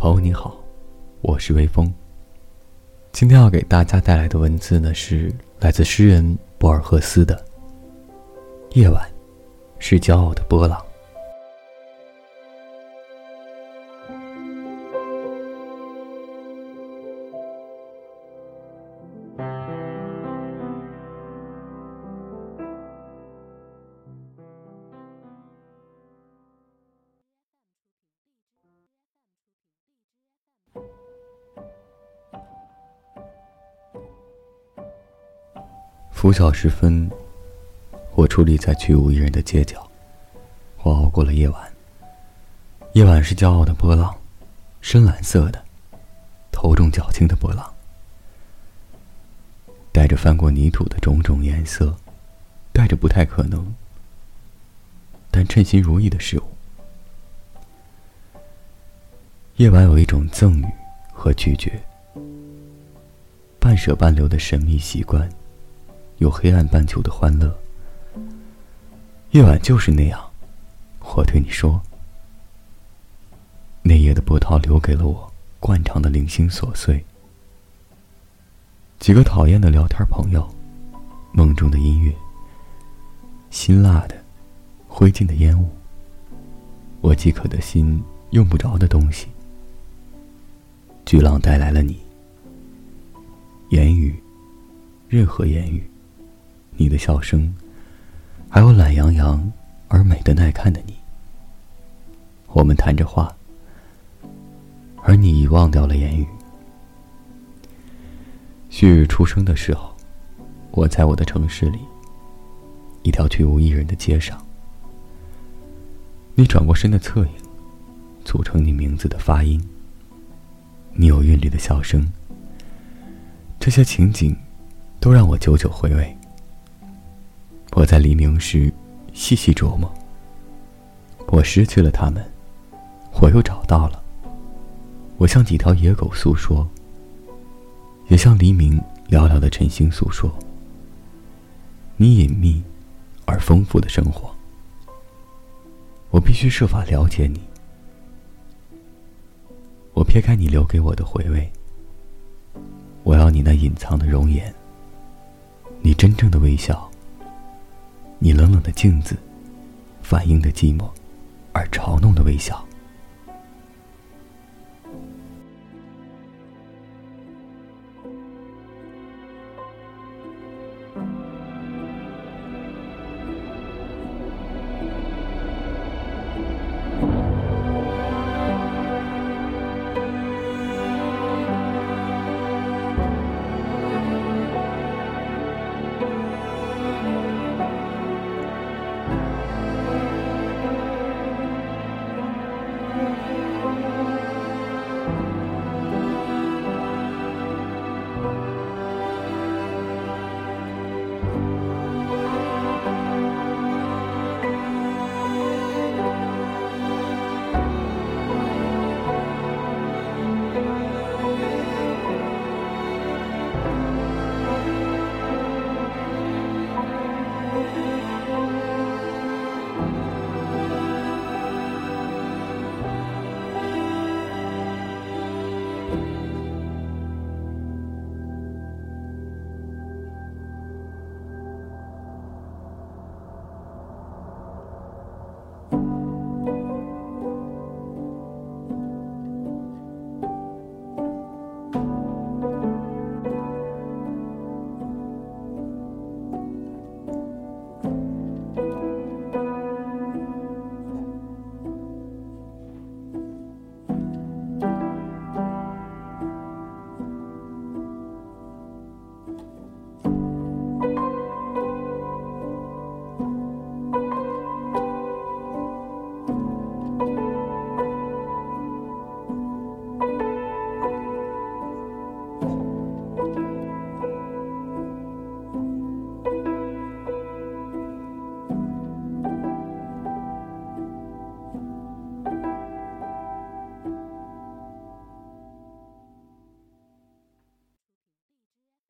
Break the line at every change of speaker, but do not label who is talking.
朋友你好，我是微风。今天要给大家带来的文字呢，是来自诗人博尔赫斯的《夜晚是骄傲的波浪》。拂晓时分，我矗立在去无一人的街角，我熬过了夜晚。夜晚是骄傲的波浪，深蓝色的，头重脚轻的波浪，带着翻过泥土的种种颜色，带着不太可能，但称心如意的事物。夜晚有一种赠予和拒绝，半舍半留的神秘习惯。有黑暗半球的欢乐，夜晚就是那样。我对你说，那夜的波涛留给了我惯常的零星琐碎，几个讨厌的聊天朋友，梦中的音乐，辛辣的、灰烬的烟雾，我饥渴的心用不着的东西。巨浪带来了你，言语，任何言语。你的笑声，还有懒洋洋而美的耐看的你。我们谈着话，而你已忘掉了言语。旭日初升的时候，我在我的城市里，一条去无一人的街上。你转过身的侧影，组成你名字的发音。你有韵律的笑声，这些情景，都让我久久回味。我在黎明时细细琢磨，我失去了他们，我又找到了。我向几条野狗诉说，也向黎明寥寥的晨星诉说。你隐秘而丰富的生活，我必须设法了解你。我撇开你留给我的回味，我要你那隐藏的容颜，你真正的微笑。你冷冷的镜子，反映的寂寞，而嘲弄的微笑。